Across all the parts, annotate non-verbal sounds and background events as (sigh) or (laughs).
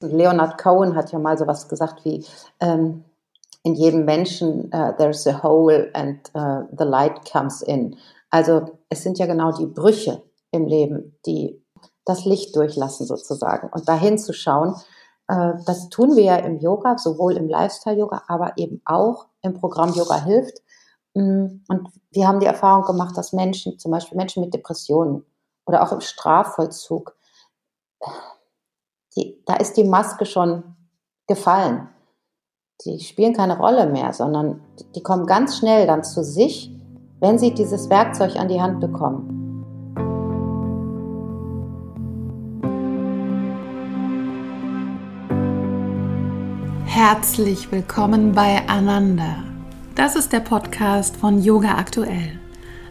Leonard Cohen hat ja mal sowas gesagt wie, ähm, in jedem Menschen uh, there's a hole and uh, the light comes in. Also es sind ja genau die Brüche im Leben, die das Licht durchlassen sozusagen. Und dahin zu schauen, äh, das tun wir ja im Yoga, sowohl im Lifestyle-Yoga, aber eben auch im Programm Yoga hilft. Mm, und wir haben die Erfahrung gemacht, dass Menschen, zum Beispiel Menschen mit Depressionen oder auch im Strafvollzug, die, da ist die Maske schon gefallen. Die spielen keine Rolle mehr, sondern die kommen ganz schnell dann zu sich, wenn sie dieses Werkzeug an die Hand bekommen. Herzlich willkommen bei Ananda. Das ist der Podcast von Yoga Aktuell.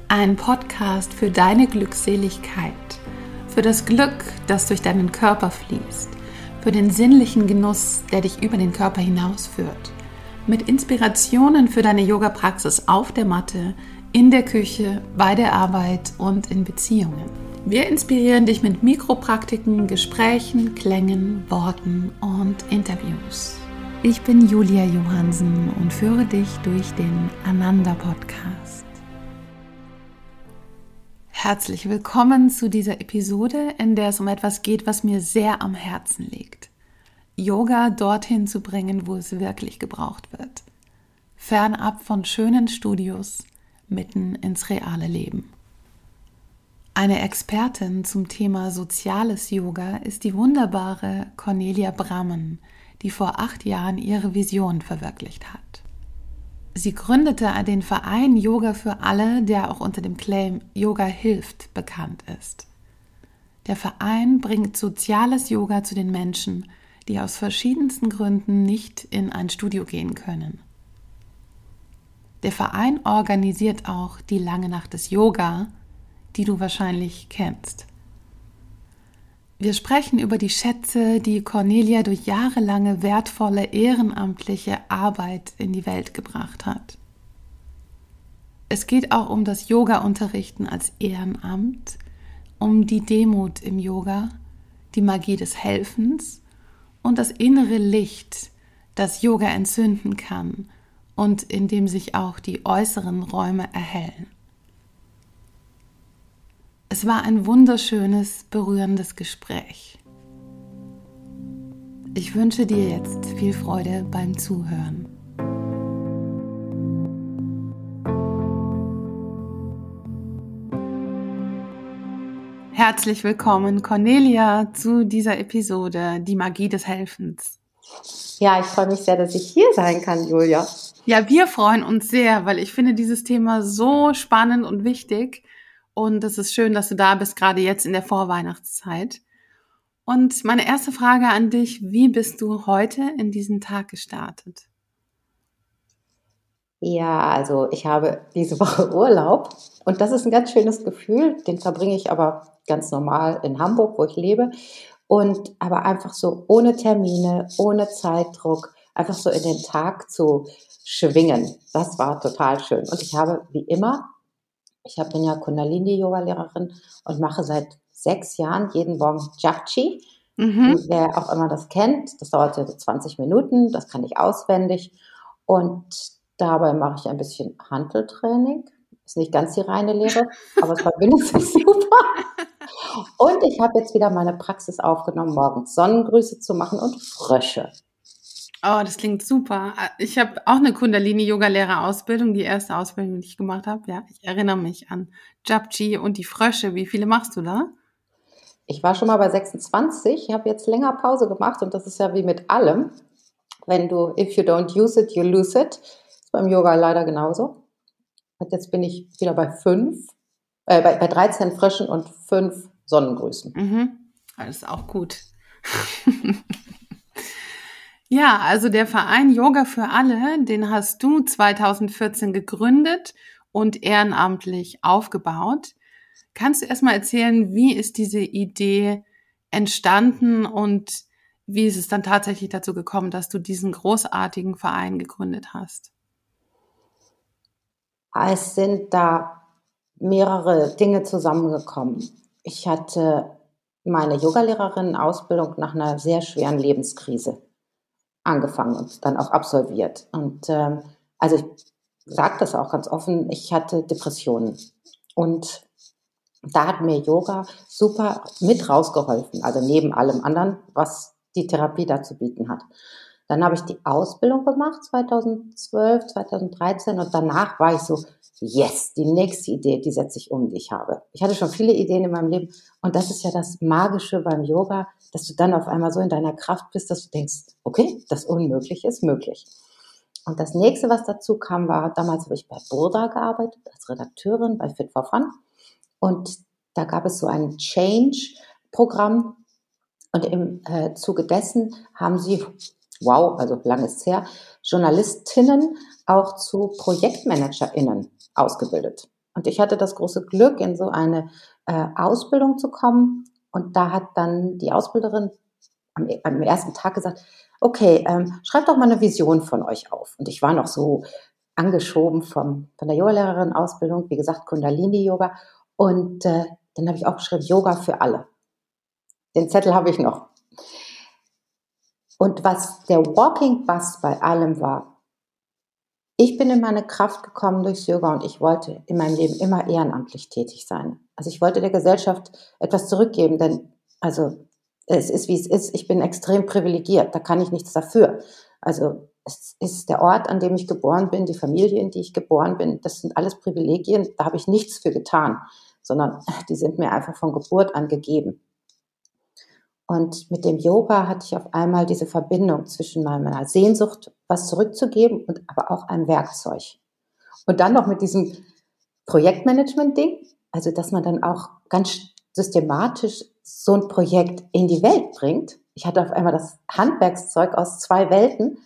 Ein Podcast für deine Glückseligkeit, für das Glück, das durch deinen Körper fließt, für den sinnlichen Genuss, der dich über den Körper hinausführt, mit Inspirationen für deine Yoga-Praxis auf der Matte, in der Küche, bei der Arbeit und in Beziehungen. Wir inspirieren dich mit Mikropraktiken, Gesprächen, Klängen, Worten und Interviews. Ich bin Julia Johansen und führe dich durch den Ananda Podcast. Herzlich willkommen zu dieser Episode, in der es um etwas geht, was mir sehr am Herzen liegt. Yoga dorthin zu bringen, wo es wirklich gebraucht wird. Fernab von schönen Studios, mitten ins reale Leben. Eine Expertin zum Thema soziales Yoga ist die wunderbare Cornelia Brammen, die vor acht Jahren ihre Vision verwirklicht hat. Sie gründete den Verein Yoga für alle, der auch unter dem Claim Yoga hilft bekannt ist. Der Verein bringt soziales Yoga zu den Menschen, die aus verschiedensten Gründen nicht in ein Studio gehen können. Der Verein organisiert auch die lange Nacht des Yoga, die du wahrscheinlich kennst. Wir sprechen über die Schätze, die Cornelia durch jahrelange wertvolle ehrenamtliche Arbeit in die Welt gebracht hat. Es geht auch um das Yoga-Unterrichten als Ehrenamt, um die Demut im Yoga, die Magie des Helfens und das innere Licht, das Yoga entzünden kann und in dem sich auch die äußeren Räume erhellen. Es war ein wunderschönes, berührendes Gespräch. Ich wünsche dir jetzt viel Freude beim Zuhören. Herzlich willkommen, Cornelia, zu dieser Episode Die Magie des Helfens. Ja, ich freue mich sehr, dass ich hier sein kann, Julia. Ja, wir freuen uns sehr, weil ich finde dieses Thema so spannend und wichtig. Und es ist schön, dass du da bist, gerade jetzt in der Vorweihnachtszeit. Und meine erste Frage an dich, wie bist du heute in diesen Tag gestartet? Ja, also ich habe diese Woche (laughs) Urlaub und das ist ein ganz schönes Gefühl. Den verbringe ich aber ganz normal in Hamburg, wo ich lebe. Und aber einfach so ohne Termine, ohne Zeitdruck, einfach so in den Tag zu schwingen. Das war total schön. Und ich habe wie immer ich bin ja Kundalini-Yoga-Lehrerin und mache seit sechs Jahren jeden Morgen Japchi. Mhm. Wer auch immer das kennt, das dauert ja so 20 Minuten, das kann ich auswendig. Und dabei mache ich ein bisschen Handeltraining. Ist nicht ganz die reine Lehre, (laughs) aber es verbindet sich super. Und ich habe jetzt wieder meine Praxis aufgenommen, morgens Sonnengrüße zu machen und Frösche. Oh, das klingt super. Ich habe auch eine Kundalini-Yoga-Lehrerausbildung, die erste Ausbildung, die ich gemacht habe. Ja, ich erinnere mich an Japji und die Frösche. Wie viele machst du da? Ich war schon mal bei 26, ich habe jetzt länger Pause gemacht und das ist ja wie mit allem. Wenn du, if you don't use it, you lose it. Ist beim Yoga leider genauso. Und jetzt bin ich wieder bei fünf, äh, bei, bei 13 Fröschen und fünf Sonnengrüßen. Mhm. Das ist auch gut. (laughs) Ja, also der Verein Yoga für alle, den hast du 2014 gegründet und ehrenamtlich aufgebaut. Kannst du erstmal erzählen, wie ist diese Idee entstanden und wie ist es dann tatsächlich dazu gekommen, dass du diesen großartigen Verein gegründet hast? Es sind da mehrere Dinge zusammengekommen. Ich hatte meine Yogalehrerin-Ausbildung nach einer sehr schweren Lebenskrise angefangen und dann auch absolviert. Und ähm, also ich sage das auch ganz offen, ich hatte Depressionen. Und da hat mir Yoga super mit rausgeholfen, also neben allem anderen, was die Therapie da zu bieten hat. Dann habe ich die Ausbildung gemacht, 2012, 2013 und danach war ich so, yes, die nächste Idee, die setze ich um, die ich habe. Ich hatte schon viele Ideen in meinem Leben und das ist ja das Magische beim Yoga, dass du dann auf einmal so in deiner Kraft bist, dass du denkst, okay, das Unmögliche ist möglich. Und das nächste, was dazu kam, war, damals habe ich bei Burda gearbeitet, als Redakteurin bei Fit for Fun. Und da gab es so ein Change-Programm. Und im äh, Zuge dessen haben sie, wow, also lang ist her, Journalistinnen auch zu ProjektmanagerInnen ausgebildet. Und ich hatte das große Glück, in so eine äh, Ausbildung zu kommen. Und da hat dann die Ausbilderin am, am ersten Tag gesagt, okay, ähm, schreibt doch mal eine Vision von euch auf. Und ich war noch so angeschoben vom, von der Yogalehrerin-Ausbildung, wie gesagt, Kundalini-Yoga. Und äh, dann habe ich auch geschrieben, Yoga für alle. Den Zettel habe ich noch. Und was der Walking Bus bei allem war, ich bin in meine Kraft gekommen durchs Yoga und ich wollte in meinem Leben immer ehrenamtlich tätig sein. Also ich wollte der Gesellschaft etwas zurückgeben, denn also es ist, wie es ist. Ich bin extrem privilegiert. Da kann ich nichts dafür. Also es ist der Ort, an dem ich geboren bin, die Familie, in die ich geboren bin. Das sind alles Privilegien. Da habe ich nichts für getan, sondern (laughs) die sind mir einfach von Geburt an gegeben. Und mit dem Yoga hatte ich auf einmal diese Verbindung zwischen meiner Sehnsucht, was zurückzugeben und aber auch einem Werkzeug. Und dann noch mit diesem Projektmanagement-Ding, also dass man dann auch ganz systematisch so ein Projekt in die Welt bringt. Ich hatte auf einmal das Handwerkszeug aus zwei Welten.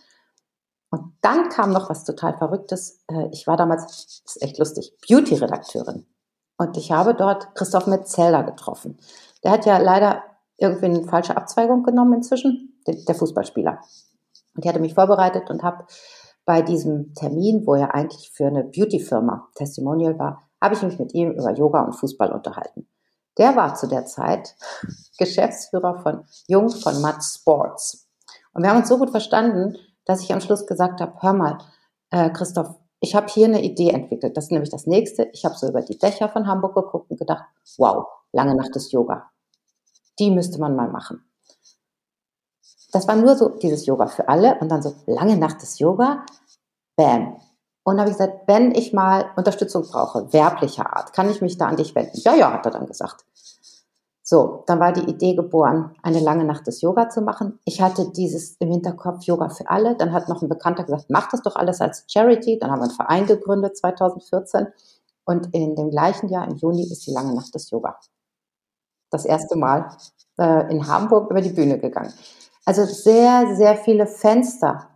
Und dann kam noch was total Verrücktes. Äh, ich war damals, das ist echt lustig, Beauty-Redakteurin. Und ich habe dort Christoph Metzelder getroffen. Der hat ja leider irgendwie eine falsche Abzweigung genommen inzwischen, der Fußballspieler. Und ich hatte mich vorbereitet und habe bei diesem Termin, wo er eigentlich für eine Beauty-Firma Testimonial war, habe ich mich mit ihm über Yoga und Fußball unterhalten. Der war zu der Zeit (laughs) Geschäftsführer von Jung von Matt Sports. Und wir haben uns so gut verstanden, dass ich am Schluss gesagt habe, hör mal, äh, Christoph, ich habe hier eine Idee entwickelt. Das ist nämlich das nächste. Ich habe so über die Dächer von Hamburg geguckt und gedacht, wow, lange Nacht des Yoga. Die müsste man mal machen. Das war nur so dieses Yoga für alle und dann so lange Nacht des Yoga. Bam. Und habe ich gesagt, wenn ich mal Unterstützung brauche, werblicher Art, kann ich mich da an dich wenden? Ja, ja, hat er dann gesagt. So, dann war die Idee geboren, eine lange Nacht des Yoga zu machen. Ich hatte dieses im Hinterkopf Yoga für alle. Dann hat noch ein Bekannter gesagt, mach das doch alles als Charity. Dann haben wir einen Verein gegründet 2014. Und in dem gleichen Jahr, im Juni, ist die lange Nacht des Yoga. Das erste Mal äh, in Hamburg über die Bühne gegangen. Also sehr, sehr viele Fenster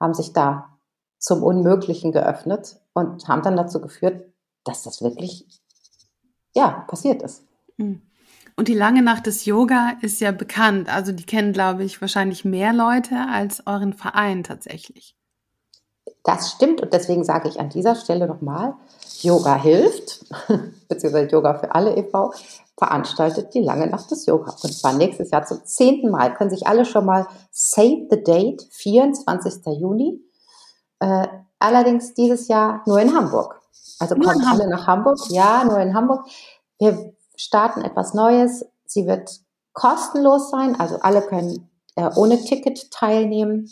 haben sich da zum Unmöglichen geöffnet und haben dann dazu geführt, dass das wirklich, ja, passiert ist. Hm. Und die lange Nacht des Yoga ist ja bekannt. Also die kennen, glaube ich, wahrscheinlich mehr Leute als euren Verein tatsächlich. Das stimmt und deswegen sage ich an dieser Stelle nochmal, Yoga hilft, (laughs) beziehungsweise Yoga für alle e.V., veranstaltet die lange Nacht des Yoga. Und zwar nächstes Jahr zum zehnten Mal. Können sich alle schon mal save the date, 24. Juni. Äh, allerdings dieses Jahr nur in Hamburg. Also nur kommt alle nach Hamburg. Ja, nur in Hamburg. Wir starten etwas Neues. Sie wird kostenlos sein, also alle können äh, ohne Ticket teilnehmen.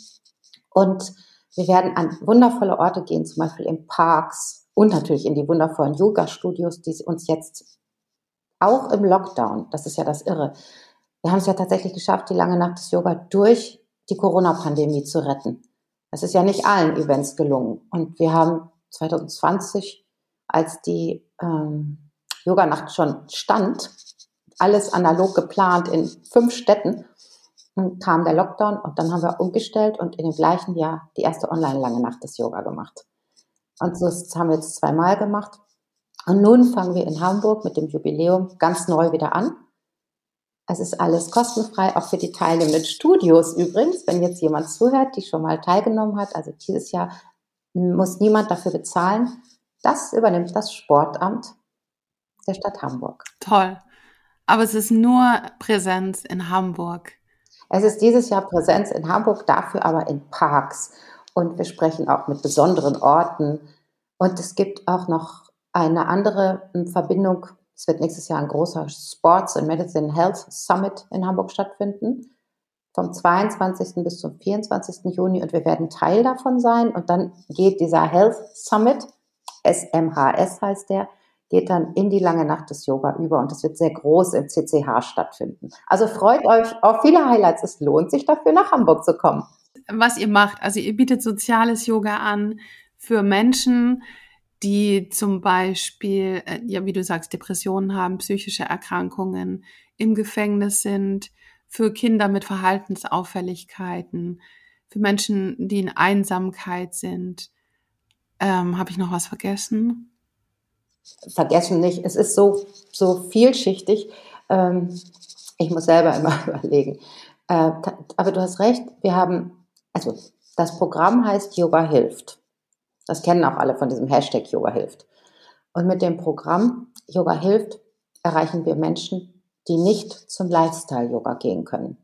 Und wir werden an wundervolle Orte gehen, zum Beispiel in Parks und natürlich in die wundervollen Yoga-Studios, die uns jetzt auch im Lockdown, das ist ja das Irre, wir haben es ja tatsächlich geschafft, die lange Nacht des Yoga durch die Corona-Pandemie zu retten. Das ist ja nicht allen Events gelungen. Und wir haben 2020, als die ähm, Yoganacht schon stand, alles analog geplant in fünf Städten, kam der Lockdown und dann haben wir umgestellt und in dem gleichen Jahr die erste online-lange Nacht des Yoga gemacht. Und so haben wir jetzt zweimal gemacht. Und nun fangen wir in Hamburg mit dem Jubiläum ganz neu wieder an. Es ist alles kostenfrei, auch für die teilnehmenden Studios übrigens. Wenn jetzt jemand zuhört, die schon mal teilgenommen hat, also dieses Jahr muss niemand dafür bezahlen. Das übernimmt das Sportamt der Stadt Hamburg. Toll. Aber es ist nur Präsenz in Hamburg. Es ist dieses Jahr Präsenz in Hamburg, dafür aber in Parks. Und wir sprechen auch mit besonderen Orten. Und es gibt auch noch eine andere hm, Verbindung. Es wird nächstes Jahr ein großer Sports and Medicine Health Summit in Hamburg stattfinden. Vom 22. bis zum 24. Juni. Und wir werden Teil davon sein. Und dann geht dieser Health Summit, SMHS heißt der, geht dann in die lange Nacht des Yoga über und es wird sehr groß im CCH stattfinden. Also freut euch auf viele Highlights. Es lohnt sich dafür, nach Hamburg zu kommen. Was ihr macht, also ihr bietet soziales Yoga an für Menschen, die zum Beispiel, äh, ja, wie du sagst, Depressionen haben, psychische Erkrankungen, im Gefängnis sind, für Kinder mit Verhaltensauffälligkeiten, für Menschen, die in Einsamkeit sind. Ähm, Habe ich noch was vergessen? vergessen nicht, es ist so, so vielschichtig. Ähm, ich muss selber (laughs) immer überlegen. Äh, aber du hast recht, wir haben, also das Programm heißt Yoga hilft. Das kennen auch alle von diesem Hashtag Yoga hilft. Und mit dem Programm Yoga hilft erreichen wir Menschen, die nicht zum Lifestyle-Yoga gehen können.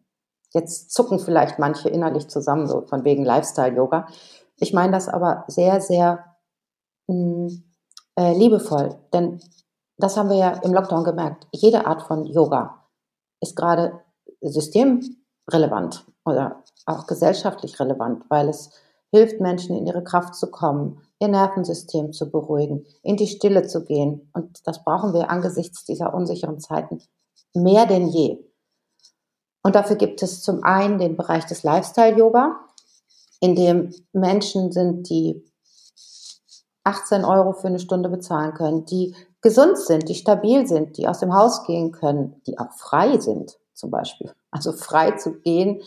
Jetzt zucken vielleicht manche innerlich zusammen, so von wegen Lifestyle-Yoga. Ich meine das aber sehr, sehr mh, hm, äh, liebevoll. Denn das haben wir ja im Lockdown gemerkt. Jede Art von Yoga ist gerade systemrelevant oder auch gesellschaftlich relevant, weil es hilft Menschen in ihre Kraft zu kommen, ihr Nervensystem zu beruhigen, in die Stille zu gehen. Und das brauchen wir angesichts dieser unsicheren Zeiten mehr denn je. Und dafür gibt es zum einen den Bereich des Lifestyle-Yoga, in dem Menschen sind, die 18 Euro für eine Stunde bezahlen können, die gesund sind, die stabil sind, die aus dem Haus gehen können, die auch frei sind, zum Beispiel. Also frei zu gehen,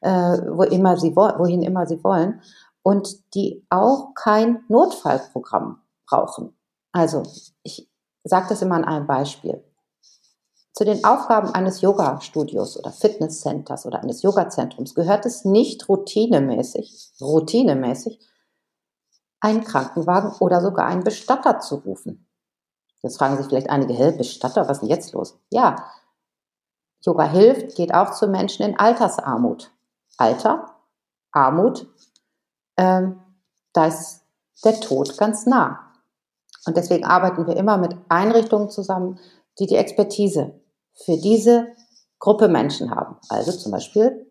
äh, wo immer sie wohin immer sie wollen. Und die auch kein Notfallprogramm brauchen. Also ich sage das immer an einem Beispiel. Zu den Aufgaben eines Yoga-Studios oder Fitnesscenters oder eines Yoga-Zentrums gehört es nicht routinemäßig, routinemäßig einen Krankenwagen oder sogar einen Bestatter zu rufen. Jetzt fragen sich vielleicht einige, hä, Bestatter, was ist denn jetzt los? Ja, Yoga hilft, geht auch zu Menschen in Altersarmut. Alter, Armut, ähm, da ist der Tod ganz nah. Und deswegen arbeiten wir immer mit Einrichtungen zusammen, die die Expertise für diese Gruppe Menschen haben. Also zum Beispiel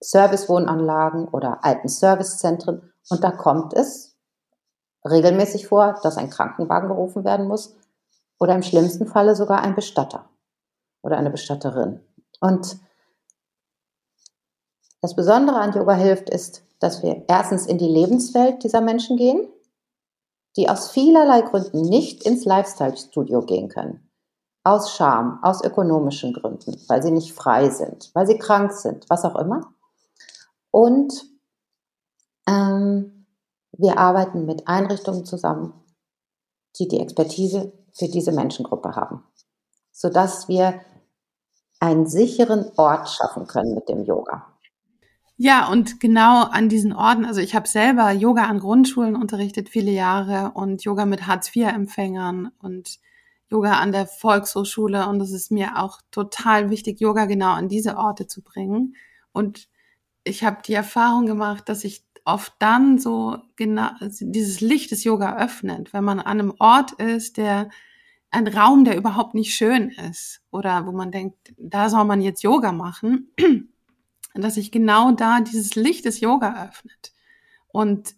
Servicewohnanlagen oder alten Servicezentren. Und da kommt es regelmäßig vor, dass ein Krankenwagen gerufen werden muss oder im schlimmsten Falle sogar ein Bestatter oder eine Bestatterin. Und das Besondere an Yoga hilft ist, dass wir erstens in die Lebenswelt dieser Menschen gehen, die aus vielerlei Gründen nicht ins Lifestyle-Studio gehen können. Aus Scham, aus ökonomischen Gründen, weil sie nicht frei sind, weil sie krank sind, was auch immer. Und ähm, wir arbeiten mit Einrichtungen zusammen, die die Expertise für diese Menschengruppe haben, sodass wir einen sicheren Ort schaffen können mit dem Yoga. Ja, und genau an diesen Orten, also ich habe selber Yoga an Grundschulen unterrichtet viele Jahre und Yoga mit Hartz-IV-Empfängern und Yoga an der Volkshochschule und es ist mir auch total wichtig, Yoga genau an diese Orte zu bringen. Und ich habe die Erfahrung gemacht, dass ich oft dann so genau dieses Licht des Yoga öffnet, wenn man an einem Ort ist, der ein Raum, der überhaupt nicht schön ist oder wo man denkt, da soll man jetzt Yoga machen, dass sich genau da dieses Licht des Yoga öffnet. Und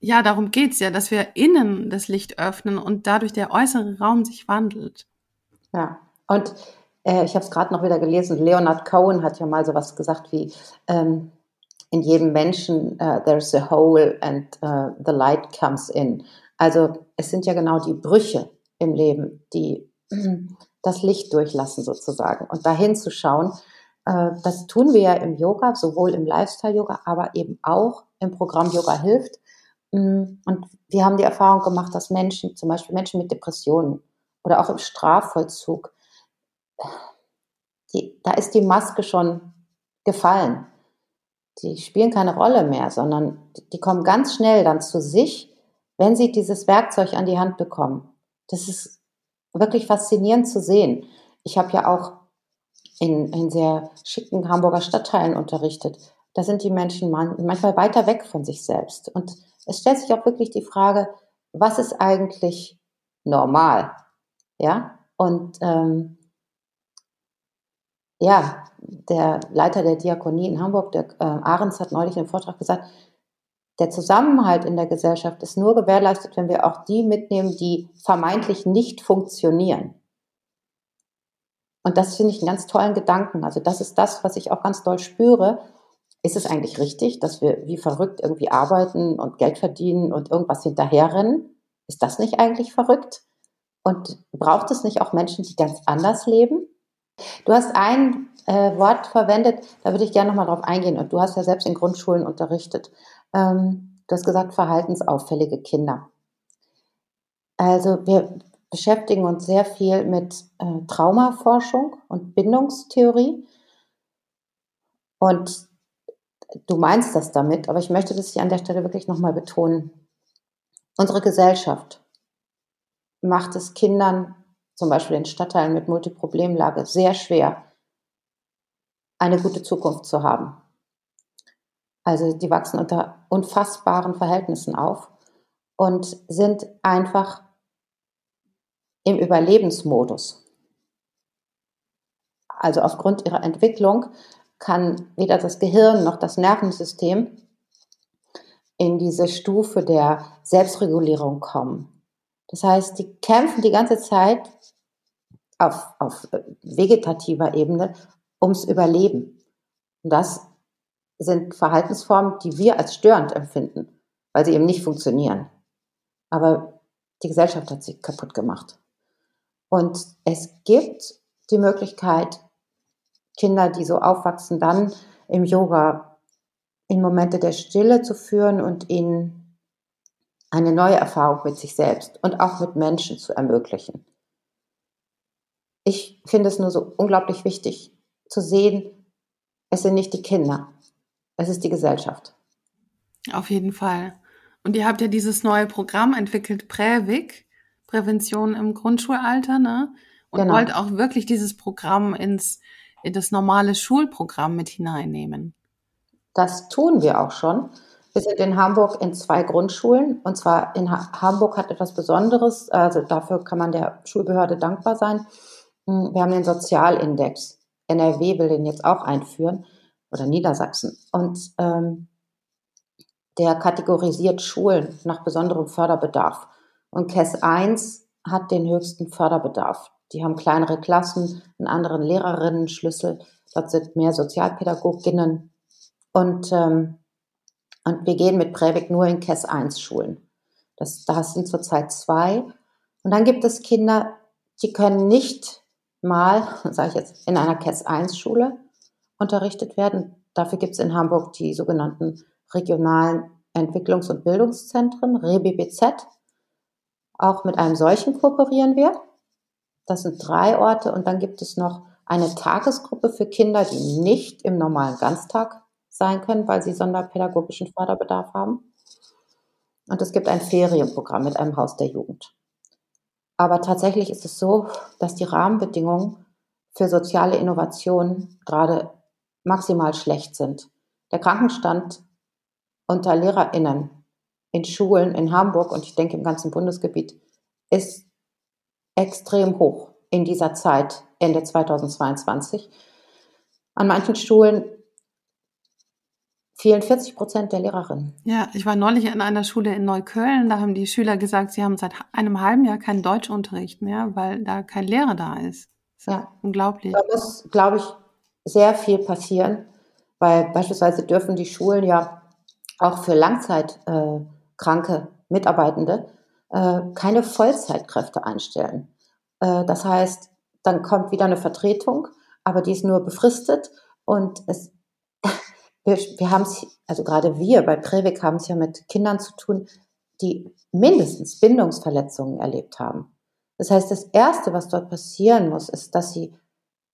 ja, darum geht's ja, dass wir innen das Licht öffnen und dadurch der äußere Raum sich wandelt. Ja, und äh, ich habe es gerade noch wieder gelesen, Leonard Cohen hat ja mal so was gesagt wie, ähm, in jedem Menschen uh, there's a hole and uh, the light comes in. Also es sind ja genau die Brüche im Leben, die das Licht durchlassen sozusagen. Und dahin zu schauen, das tun wir ja im Yoga, sowohl im Lifestyle-Yoga, aber eben auch im Programm Yoga hilft. Mm, und wir haben die Erfahrung gemacht, dass Menschen, zum Beispiel Menschen mit Depressionen oder auch im Strafvollzug, die, da ist die Maske schon gefallen die spielen keine Rolle mehr, sondern die kommen ganz schnell dann zu sich, wenn sie dieses Werkzeug an die Hand bekommen. Das ist wirklich faszinierend zu sehen. Ich habe ja auch in, in sehr schicken Hamburger Stadtteilen unterrichtet. Da sind die Menschen manchmal weiter weg von sich selbst. Und es stellt sich auch wirklich die Frage, was ist eigentlich normal? Ja, und ähm, ja, der Leiter der Diakonie in Hamburg, der äh, Ahrens, hat neulich im Vortrag gesagt, der Zusammenhalt in der Gesellschaft ist nur gewährleistet, wenn wir auch die mitnehmen, die vermeintlich nicht funktionieren. Und das finde ich einen ganz tollen Gedanken. Also das ist das, was ich auch ganz doll spüre. Ist es eigentlich richtig, dass wir wie verrückt irgendwie arbeiten und Geld verdienen und irgendwas hinterherrennen? Ist das nicht eigentlich verrückt? Und braucht es nicht auch Menschen, die ganz anders leben? Du hast ein äh, Wort verwendet, da würde ich gerne nochmal drauf eingehen. Und du hast ja selbst in Grundschulen unterrichtet. Ähm, du hast gesagt, verhaltensauffällige Kinder. Also wir beschäftigen uns sehr viel mit äh, Traumaforschung und Bindungstheorie. Und du meinst das damit, aber ich möchte das hier an der Stelle wirklich nochmal betonen. Unsere Gesellschaft macht es Kindern, zum Beispiel in Stadtteilen mit Multiproblemlage, sehr schwer, eine gute Zukunft zu haben. Also die wachsen unter unfassbaren Verhältnissen auf und sind einfach im Überlebensmodus. Also aufgrund ihrer Entwicklung kann weder das Gehirn noch das Nervensystem in diese Stufe der Selbstregulierung kommen. Das heißt, die kämpfen die ganze Zeit auf, auf vegetativer Ebene ums Überleben. Und das sind Verhaltensformen, die wir als störend empfinden, weil sie eben nicht funktionieren. Aber die Gesellschaft hat sie kaputt gemacht. Und es gibt die Möglichkeit, Kinder, die so aufwachsen, dann im Yoga in Momente der Stille zu führen und ihnen eine neue Erfahrung mit sich selbst und auch mit Menschen zu ermöglichen. Ich finde es nur so unglaublich wichtig zu sehen, es sind nicht die Kinder, es ist die Gesellschaft. Auf jeden Fall. Und ihr habt ja dieses neue Programm entwickelt, Prävik, Prävention im Grundschulalter, ne? Und genau. wollt auch wirklich dieses Programm ins in das normale Schulprogramm mit hineinnehmen. Das tun wir auch schon. Wir sind in Hamburg in zwei Grundschulen. Und zwar in ha Hamburg hat etwas Besonderes. Also dafür kann man der Schulbehörde dankbar sein. Hm, wir haben den Sozialindex. NRW will den jetzt auch einführen oder Niedersachsen. Und ähm, der kategorisiert Schulen nach besonderem Förderbedarf. Und KES 1 hat den höchsten Förderbedarf. Die haben kleinere Klassen, einen anderen Lehrerinnen-Schlüssel. Dort sind mehr Sozialpädagoginnen. Und, ähm, und wir gehen mit Prävik nur in KES 1 Schulen. Das, das sind zurzeit zwei. Und dann gibt es Kinder, die können nicht mal, (laughs) sage ich jetzt, in einer KES 1 Schule unterrichtet werden. Dafür gibt es in Hamburg die sogenannten regionalen Entwicklungs- und Bildungszentren, REBBZ. Auch mit einem solchen kooperieren wir. Das sind drei Orte und dann gibt es noch eine Tagesgruppe für Kinder, die nicht im normalen Ganztag sein können, weil sie sonderpädagogischen Förderbedarf haben. Und es gibt ein Ferienprogramm mit einem Haus der Jugend. Aber tatsächlich ist es so, dass die Rahmenbedingungen für soziale Innovation gerade maximal schlecht sind. Der Krankenstand unter LehrerInnen in Schulen in Hamburg und ich denke im ganzen Bundesgebiet ist extrem hoch in dieser Zeit, Ende 2022. An manchen Schulen fehlen 40 Prozent der Lehrerinnen. Ja, ich war neulich in einer Schule in Neukölln, da haben die Schüler gesagt, sie haben seit einem halben Jahr keinen Deutschunterricht mehr, weil da kein Lehrer da ist. ist ja. Unglaublich. Da muss, glaube ich, sehr viel passieren, weil beispielsweise dürfen die Schulen ja auch für langzeitkranke äh, Mitarbeitende äh, keine Vollzeitkräfte einstellen. Äh, das heißt, dann kommt wieder eine Vertretung, aber die ist nur befristet und es, (laughs) wir, wir haben es, also gerade wir bei Previk haben es ja mit Kindern zu tun, die mindestens Bindungsverletzungen erlebt haben. Das heißt, das Erste, was dort passieren muss, ist, dass sie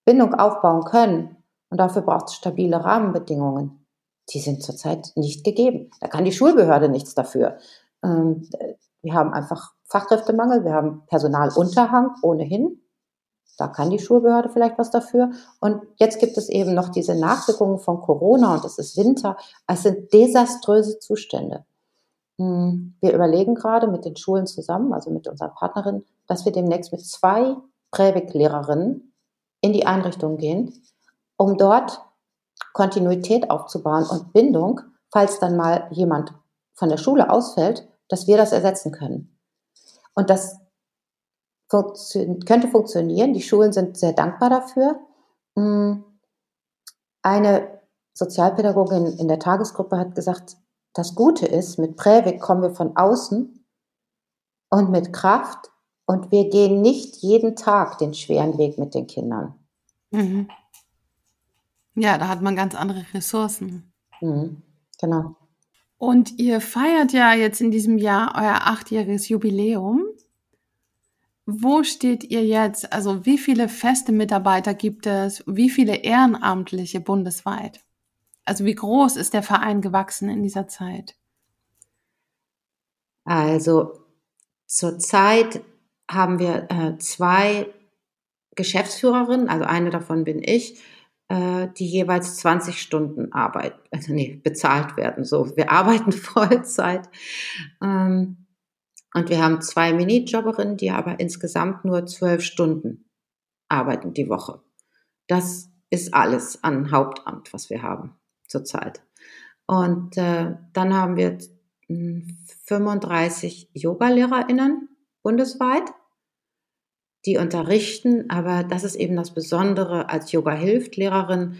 Bindung aufbauen können. Und dafür braucht es stabile Rahmenbedingungen. Die sind zurzeit nicht gegeben. Da kann die Schulbehörde nichts dafür. Ähm, wir haben einfach Fachkräftemangel, wir haben Personalunterhang ohnehin. Da kann die Schulbehörde vielleicht was dafür. Und jetzt gibt es eben noch diese Nachwirkungen von Corona und es ist Winter. Es sind desaströse Zustände. Hm, wir überlegen gerade mit den Schulen zusammen, also mit unserer Partnerin, dass wir demnächst mit zwei Prävik-Lehrerinnen in die Einrichtung gehen, um dort Kontinuität aufzubauen und Bindung, falls dann mal jemand von der Schule ausfällt, dass wir das ersetzen können. Und das funktio könnte funktionieren. Die Schulen sind sehr dankbar dafür. Hm, eine Sozialpädagogin in der Tagesgruppe hat gesagt, das Gute ist, mit Prävik kommen wir von außen und mit Kraft und wir gehen nicht jeden Tag den schweren Weg mit den Kindern. Mhm. Ja, da hat man ganz andere Ressourcen. Mhm, genau. Und ihr feiert ja jetzt in diesem Jahr euer achtjähriges Jubiläum. Wo steht ihr jetzt? Also wie viele feste Mitarbeiter gibt es? Wie viele Ehrenamtliche bundesweit? Also wie groß ist der Verein gewachsen in dieser Zeit? Also zurzeit haben wir äh, zwei Geschäftsführerinnen, also eine davon bin ich, äh, die jeweils 20 Stunden Arbeit, also nee, bezahlt werden. So, wir (laughs) arbeiten Vollzeit. Ähm, und wir haben zwei Minijobberinnen, die aber insgesamt nur zwölf Stunden arbeiten die Woche. Das ist alles an Hauptamt, was wir haben zurzeit. Und äh, dann haben wir 35 Yogalehrerinnen bundesweit, die unterrichten, aber das ist eben das Besondere als Yoga hilft Lehrerin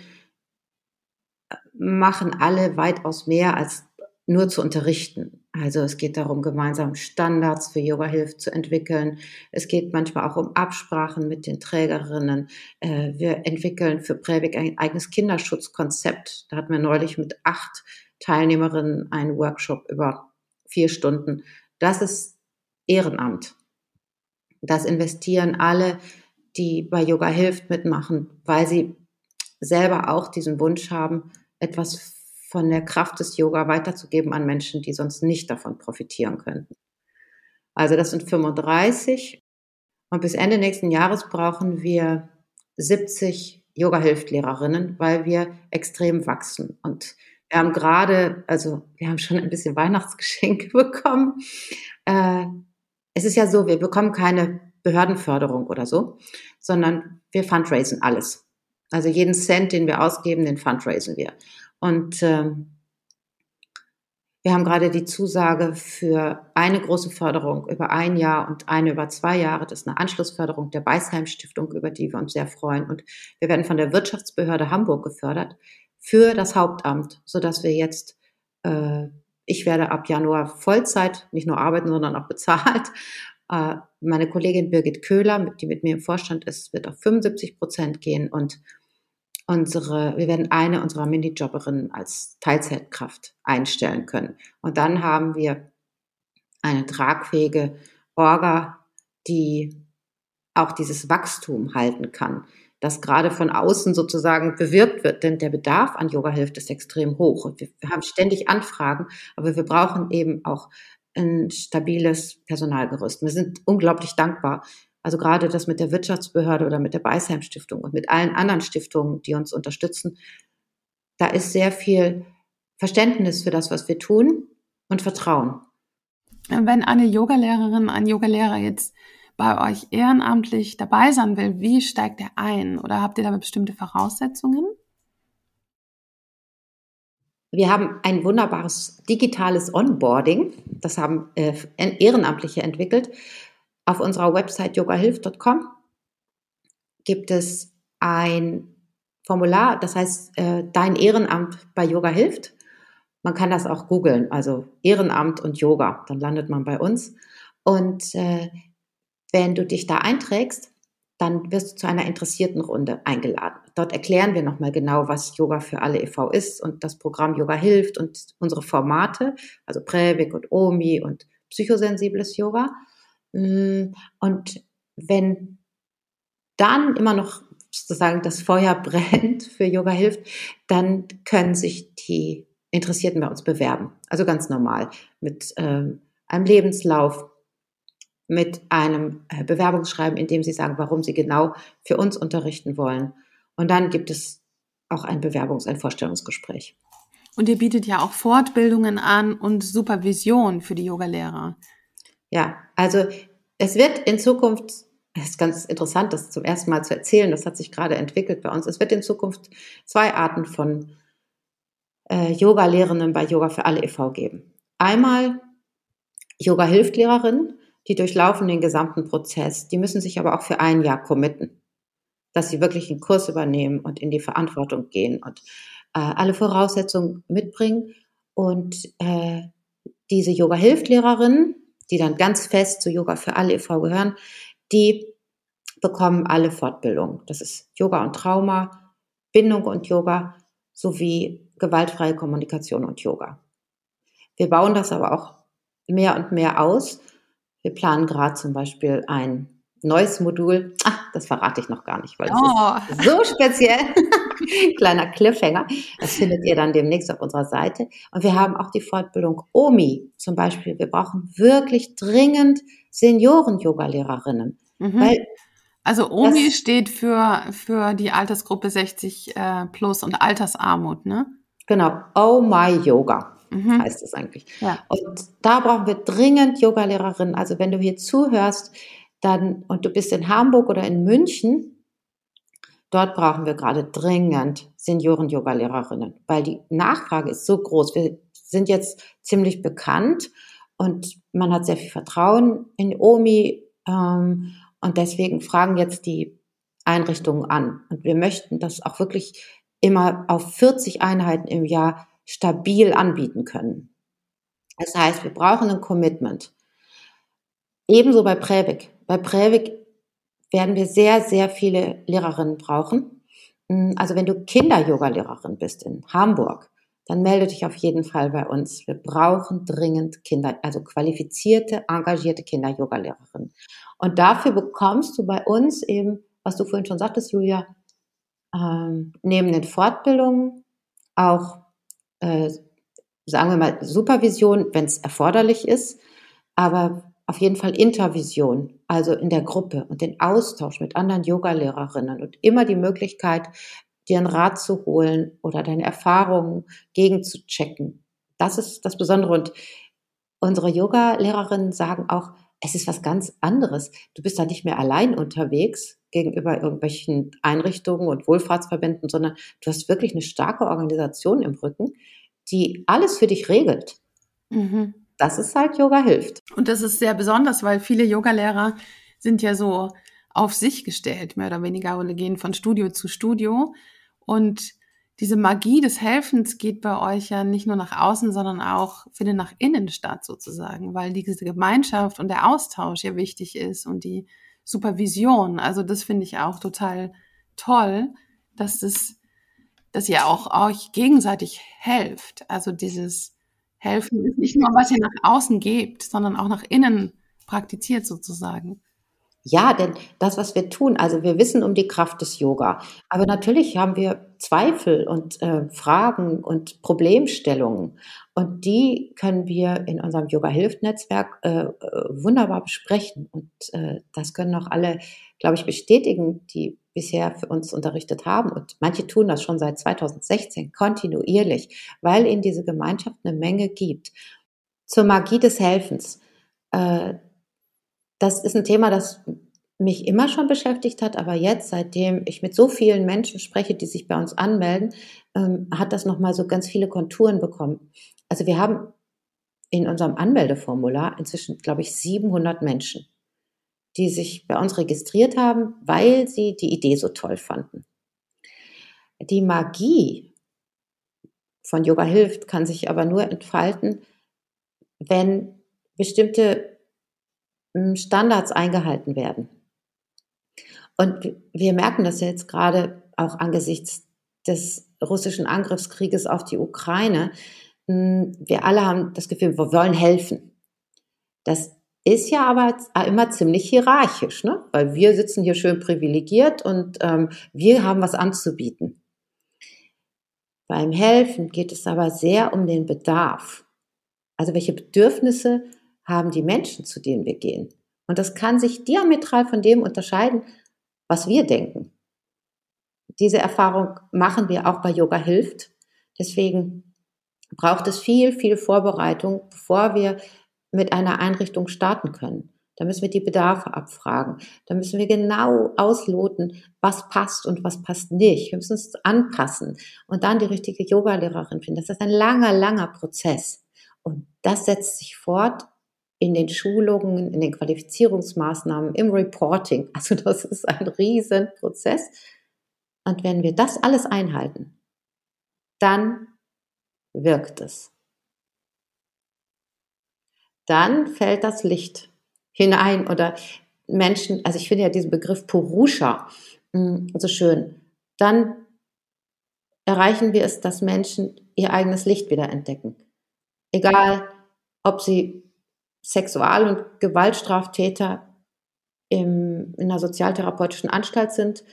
machen alle weitaus mehr als nur zu unterrichten. Also es geht darum, gemeinsam Standards für Yoga Hilft zu entwickeln. Es geht manchmal auch um Absprachen mit den Trägerinnen. Äh, wir entwickeln für Prävik ein eigenes Kinderschutzkonzept. Da hatten wir neulich mit acht Teilnehmerinnen einen Workshop über vier Stunden. Das ist Ehrenamt. Das investieren alle, die bei Yoga Hilft mitmachen, weil sie selber auch diesen Wunsch haben, etwas von der Kraft des Yoga weiterzugeben an Menschen, die sonst nicht davon profitieren könnten. Also das sind 35 und bis Ende nächsten Jahres brauchen wir 70 Yoga-Hilft-Lehrerinnen, weil wir extrem wachsen. Und wir haben gerade, also wir haben schon ein bisschen Weihnachtsgeschenke (laughs) bekommen. Äh, es ist ja so, wir bekommen keine Behördenförderung oder so, sondern wir fundraisen alles. Also jeden Cent, den wir ausgeben, den fundraisen wir. Und ähm, wir haben gerade die Zusage für eine große Förderung über ein Jahr und eine über zwei Jahre. Das ist eine Anschlussförderung der Beisheim Stiftung, über die wir uns sehr freuen. Und wir werden von der Wirtschaftsbehörde Hamburg gefördert für das Hauptamt, sodass wir jetzt, äh, ich werde ab Januar Vollzeit nicht nur arbeiten, sondern auch bezahlt. (laughs) Äh, meine Kollegin Birgit Köhler, die mit mir im Vorstand ist, wird auf 75 Prozent gehen und unsere, wir werden eine unserer Minijobberinnen als Teilzeitkraft einstellen können. Und dann haben wir eine tragfähige Orga, die auch dieses Wachstum halten kann, das gerade von außen sozusagen bewirkt wird, denn der Bedarf an Yoga hilft ist extrem hoch. Und wir, wir haben ständig Anfragen, aber wir brauchen eben auch ein stabiles Personalgerüst. Wir sind unglaublich dankbar also gerade das mit der Wirtschaftsbehörde oder mit der Beisheim Stiftung und mit allen anderen Stiftungen, die uns unterstützen, da ist sehr viel Verständnis für das, was wir tun und Vertrauen. Wenn eine Yogalehrerin, ein Yogalehrer jetzt bei euch ehrenamtlich dabei sein will, wie steigt er ein? Oder habt ihr da bestimmte Voraussetzungen? Wir haben ein wunderbares digitales Onboarding. Das haben äh, Ehrenamtliche entwickelt. Auf unserer Website yogahilf.com gibt es ein Formular, das heißt äh, Dein Ehrenamt bei Yoga hilft. Man kann das auch googeln, also Ehrenamt und Yoga, dann landet man bei uns. Und äh, wenn du dich da einträgst, dann wirst du zu einer interessierten Runde eingeladen. Dort erklären wir nochmal genau, was Yoga für alle e.V. ist und das Programm Yoga hilft und unsere Formate, also Prävik und Omi und psychosensibles Yoga. Mm, und wenn dann immer noch sozusagen das Feuer (laughs) brennt für Yoga hilft, dann können sich die Interessierten bei uns bewerben. Also ganz normal mit ähm, einem Lebenslauf, mit einem äh, Bewerbungsschreiben, in dem sie sagen, warum sie genau für uns unterrichten wollen. Und dann gibt es auch ein Bewerbungs-, ein Vorstellungsgespräch. Und ihr bietet ja auch Fortbildungen an und Supervision für die Yogalehrer. Ja, also es wird in Zukunft, es ist ganz interessant, das zum ersten Mal zu erzählen, das hat sich gerade entwickelt bei uns. Es wird in Zukunft zwei Arten von äh, Yoga-Lehrenden bei Yoga für alle e.V. geben. Einmal Yoga-Hilftlehrerinnen, die durchlaufen den gesamten Prozess. Die müssen sich aber auch für ein Jahr committen, dass sie wirklich einen Kurs übernehmen und in die Verantwortung gehen und äh, alle Voraussetzungen mitbringen. Und äh, diese Yoga-Hilftlehrerinnen, die dann ganz fest zu Yoga für alle e.V. gehören, die bekommen alle Fortbildung. Das ist Yoga und Trauma, Bindung und Yoga sowie gewaltfreie Kommunikation und Yoga. Wir bauen das aber auch mehr und mehr aus. Wir planen gerade zum Beispiel ein neues Modul. Ach, das verrate ich noch gar nicht, weil es oh. ist so speziell. (laughs) Kleiner Cliffhanger. Das findet ihr dann demnächst auf unserer Seite. Und wir haben auch die Fortbildung OMI zum Beispiel. Wir brauchen wirklich dringend Senioren-Yoga-Lehrerinnen. Mhm. also OMI das, steht für, für die Altersgruppe 60 äh, plus und Altersarmut, ne? Genau. Oh My Yoga mhm. heißt es eigentlich. Ja. Und da brauchen wir dringend Yogalehrerinnen. Also wenn du hier zuhörst, dann, und du bist in Hamburg oder in München, dort brauchen wir gerade dringend Senioren-Yoga-Lehrerinnen, weil die Nachfrage ist so groß. Wir sind jetzt ziemlich bekannt und man hat sehr viel Vertrauen in OMI ähm, und deswegen fragen jetzt die Einrichtungen an. Und wir möchten das auch wirklich immer auf 40 Einheiten im Jahr stabil anbieten können. Das heißt, wir brauchen ein Commitment. Ebenso bei Prävik. Bei Prävik werden wir sehr, sehr viele Lehrerinnen brauchen. Hm, also wenn du Kinder-Yoga-Lehrerin bist in Hamburg, dann melde dich auf jeden Fall bei uns. Wir brauchen dringend Kinder, also qualifizierte, engagierte Kinder-Yoga-Lehrerinnen. Und dafür bekommst du bei uns eben, was du vorhin schon sagtest, Julia, ähm, neben den Fortbildungen auch, äh, sagen wir mal, Supervision, wenn es erforderlich ist, aber auf jeden Fall Intervision, also in der Gruppe und den Austausch mit anderen Yogalehrerinnen und immer die Möglichkeit, dir einen Rat zu holen oder deine Erfahrungen gegenzuchecken. Das ist das Besondere. Und unsere Yoga-Lehrerinnen sagen auch, es ist was ganz anderes. Du bist da nicht mehr allein unterwegs gegenüber irgendwelchen Einrichtungen und Wohlfahrtsverbänden, sondern du hast wirklich eine starke Organisation im Rücken, die alles für dich regelt. Mhm das ist halt Yoga hilft. Und das ist sehr besonders, weil viele Yogalehrer sind ja so auf sich gestellt, mehr oder weniger, oder gehen von Studio zu Studio. Und diese Magie des Helfens geht bei euch ja nicht nur nach außen, sondern auch findet nach innen statt sozusagen, weil diese Gemeinschaft und der Austausch ja wichtig ist und die Supervision. Also das finde ich auch total toll, dass das, dass ihr auch euch gegenseitig helft. Also dieses helfen ist nicht nur, was ihr nach außen gebt, sondern auch nach innen praktiziert sozusagen. Ja, denn das, was wir tun, also wir wissen um die Kraft des Yoga, aber natürlich haben wir Zweifel und äh, Fragen und Problemstellungen und die können wir in unserem Yoga-Hilft-Netzwerk äh, äh, wunderbar besprechen und äh, das können auch alle, glaube ich, bestätigen, die bisher für uns unterrichtet haben und manche tun das schon seit 2016 kontinuierlich, weil ihnen diese Gemeinschaft eine Menge gibt. Zur Magie des Helfens. Äh, das ist ein Thema, das mich immer schon beschäftigt hat, aber jetzt, seitdem ich mit so vielen Menschen spreche, die sich bei uns anmelden, ähm, hat das nochmal so ganz viele Konturen bekommen. Also wir haben in unserem Anmeldeformular inzwischen, glaube ich, 700 Menschen, die sich bei uns registriert haben, weil sie die Idee so toll fanden. Die Magie von Yoga hilft kann sich aber nur entfalten, wenn bestimmte Standards eingehalten werden. Und wir merken das jetzt gerade auch angesichts des russischen Angriffskrieges auf die Ukraine. Wir alle haben das Gefühl, wir wollen helfen. Das ist ja aber immer ziemlich hierarchisch, ne? weil wir sitzen hier schön privilegiert und ähm, wir haben was anzubieten. Beim Helfen geht es aber sehr um den Bedarf. Also welche Bedürfnisse haben die Menschen, zu denen wir gehen. Und das kann sich diametral von dem unterscheiden, was wir denken. Diese Erfahrung machen wir auch bei Yoga hilft. Deswegen braucht es viel, viel Vorbereitung, bevor wir mit einer Einrichtung starten können. Da müssen wir die Bedarfe abfragen. Da müssen wir genau ausloten, was passt und was passt nicht. Wir müssen es anpassen und dann die richtige Yogalehrerin finden. Das ist ein langer, langer Prozess. Und das setzt sich fort in den Schulungen, in den Qualifizierungsmaßnahmen, im Reporting. (laughs) Also das ist ein Riesenprozess. Und wenn wir das alles einhalten, dann wirkt es. Dann fällt das Licht hinein oder Menschen, also ich finde ja diesen Begriff Purusha mm, so schön, dann erreichen wir es, dass Menschen ihr eigenes Licht wieder entdecken. Egal, ob sie Sexual- und Gewaltstraftäter im, in einer sozialtherapeutischen Anstalt sind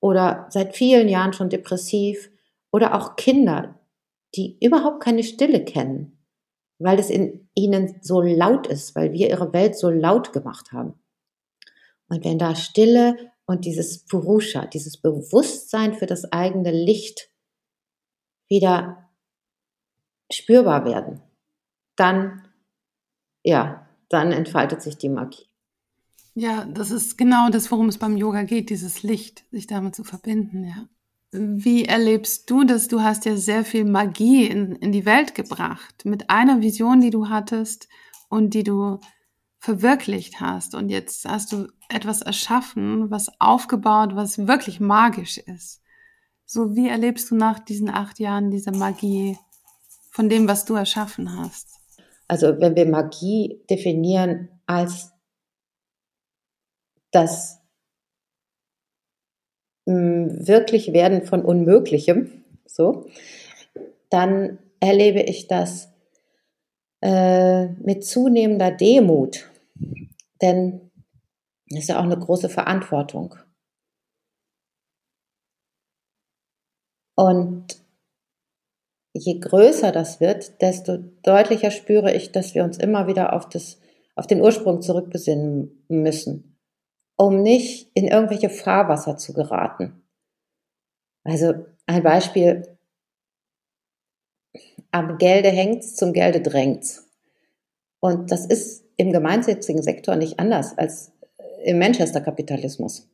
oder seit vielen Jahren schon depressiv oder auch Kinder, die überhaupt keine Stille kennen weil es in ihnen so laut ist, weil wir ihre Welt so laut gemacht haben. Und wenn da Stille und dieses Purusha, dieses Bewusstsein für das eigene Licht wieder spürbar werden, dann, ja, dann entfaltet sich die Magie. Ja, das ist genau das, worum es beim Yoga geht, dieses Licht, sich damit zu verbinden, ja. Wie erlebst du das? Du hast ja sehr viel Magie in, in die Welt gebracht mit einer Vision, die du hattest und die du verwirklicht hast. Und jetzt hast du etwas erschaffen, was aufgebaut, was wirklich magisch ist. So, wie erlebst du nach diesen acht Jahren diese Magie von dem, was du erschaffen hast? Also, wenn wir Magie definieren als das wirklich werden von Unmöglichem, so, dann erlebe ich das äh, mit zunehmender Demut. Denn das ist ja auch eine große Verantwortung. Und je größer das wird, desto deutlicher spüre ich, dass wir uns immer wieder auf, das, auf den Ursprung zurückbesinnen müssen um nicht in irgendwelche Fahrwasser zu geraten. Also ein Beispiel, am Gelde hängt's, zum Gelde drängt's. Und das ist im gemeinnützigen Sektor nicht anders als im Manchester-Kapitalismus.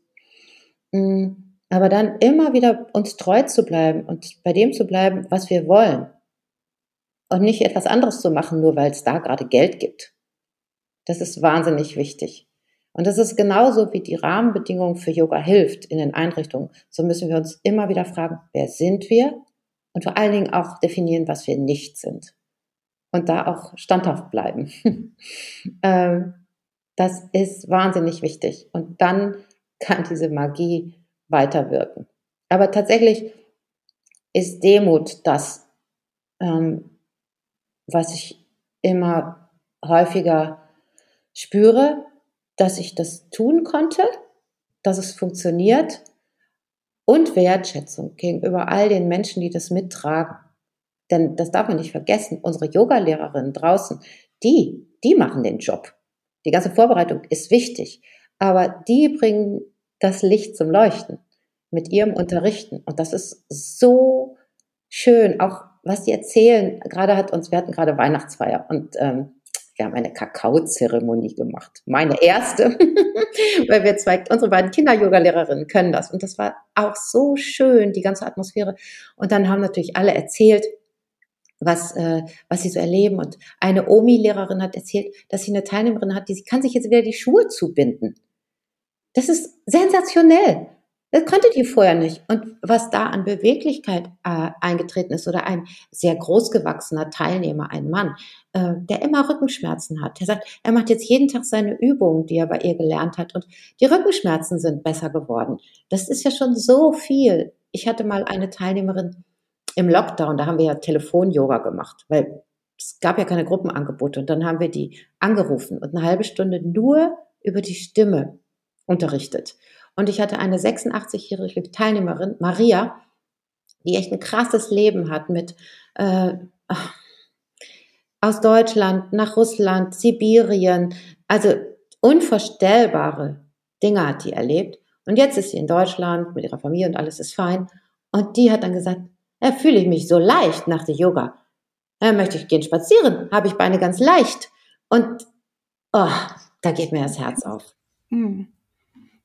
Mm, aber dann immer wieder uns treu zu bleiben und bei dem zu bleiben, was wir wollen. Und nicht etwas anderes zu machen, nur weil es da gerade Geld gibt. Das ist wahnsinnig wichtig. Und das ist genauso wie die Rahmenbedingung für Yoga hilft in den Einrichtungen. So müssen wir uns immer wieder fragen, wer sind wir? Und vor allen Dingen auch definieren, was wir nicht sind. Und da auch standhaft bleiben. (laughs) Ähm, das ist wahnsinnig wichtig. Und dann kann diese Magie weiterwirken. Aber tatsächlich ist Demut das, ähm, was ich immer häufiger spüre, dass ich das tun konnte, dass es funktioniert und Wertschätzung gegenüber all den Menschen, die das mittragen. Denn das darf man nicht vergessen. Unsere Yogalehrerinnen draußen, die, die machen den Job. Die ganze Vorbereitung ist wichtig. Aber die bringen das Licht zum Leuchten mit ihrem Unterrichten. Und das ist so schön. Auch was die erzählen, gerade hat uns, wir hatten gerade Weihnachtsfeier und ähm, wir haben eine Kakaozeremonie gemacht. Meine erste, (laughs) weil wir zwei, unsere beiden Kinder-Yoga-Lehrerinnen können das. Und das war auch so schön, die ganze Atmosphäre. Und dann haben natürlich alle erzählt, was, äh, was sie so erleben. Und eine Omi-Lehrerin hat erzählt, dass sie eine Teilnehmerin hat, die sie kann sich jetzt wieder die Schuhe zubinden. Das ist sensationell. Das konntet ihr vorher nicht. Und was da an Beweglichkeit äh, eingetreten ist oder ein sehr großgewachsener Teilnehmer, ein Mann, äh, der immer Rückenschmerzen hat, der sagt, er macht jetzt jeden Tag seine Übungen, die er bei ihr gelernt hat und die Rückenschmerzen sind besser geworden. Das ist ja schon so viel. Ich hatte mal eine Teilnehmerin im Lockdown, da haben wir ja Telefon-Yoga gemacht, weil es gab ja keine Gruppenangebote und dann haben wir die angerufen und eine halbe Stunde nur über die Stimme unterrichtet. Und ich hatte eine 86-jährige Teilnehmerin, Maria, die echt ein krasses Leben hat mit äh, aus Deutschland nach Russland, Sibirien, also unvorstellbare Dinge hat die erlebt. Und jetzt ist sie in Deutschland mit ihrer Familie und alles ist fein. Und die hat dann gesagt, ja, fühle ich mich so leicht nach der Yoga. Ja, möchte ich gehen spazieren, habe ich Beine ganz leicht. Und oh, da geht mir das Herz auf. Hm.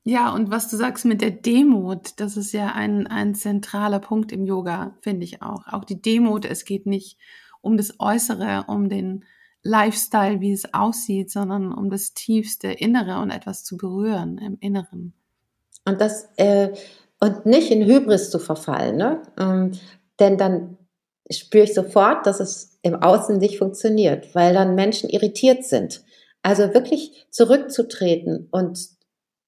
Ja, und was du sagst mit der Demut, das ist ja ein, ein zentraler Punkt im Yoga, finde ich auch. Auch die Demut, es geht nicht um das Äußere, um den Lifestyle, wie es aussieht, sondern um das tiefste Innere und etwas zu berühren im Inneren. Und das, äh, und nicht in Hybris zu verfallen, ne? Ähm, denn dann spüre ich sofort, dass es im Außen nicht funktioniert, weil dann Menschen irritiert sind. Also wirklich zurückzutreten und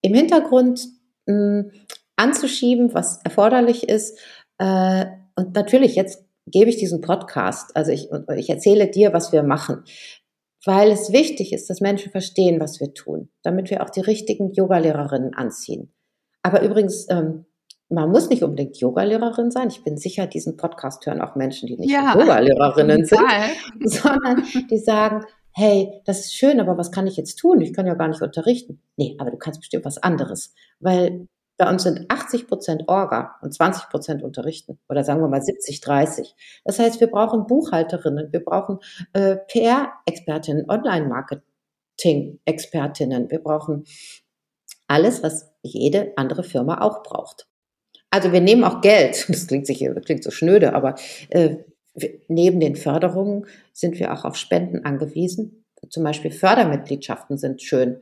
im Hintergrund mh, hm, anzuschieben, was erforderlich ist. Äh, und natürlich, jetzt gebe ich diesen Podcast, also ich, ich erzähle dir, was wir machen, weil es wichtig ist, dass Menschen verstehen, was wir tun, damit wir auch die richtigen Yogalehrerinnen anziehen. Aber übrigens, ähm, man muss nicht unbedingt Yogalehrerin sein. Ich bin sicher, diesen Podcast hören auch Menschen, die nicht ja, Yogalehrerinnen (laughs) sind, (laughs) sondern die sagen, hey, das ist schön, aber was kann ich jetzt tun? Ich kann ja gar nicht unterrichten. Nee, aber du kannst bestimmt was anderes, weil bei uns sind 80 Prozent Orga und 20 Prozent unterrichten oder sagen wir mal 70, 30. Das heißt, wir brauchen Buchhalterinnen, wir brauchen äh, PR-Expertinnen, Online-Marketing-Expertinnen, wir brauchen alles, was jede andere Firma auch braucht. Also wir nehmen auch Geld. (laughs) Das klingt, sicher, das klingt so schnöde, aber äh, neben den Förderungen sind wir auch auf Spenden angewiesen. Zum Beispiel Fördermitgliedschaften sind schön.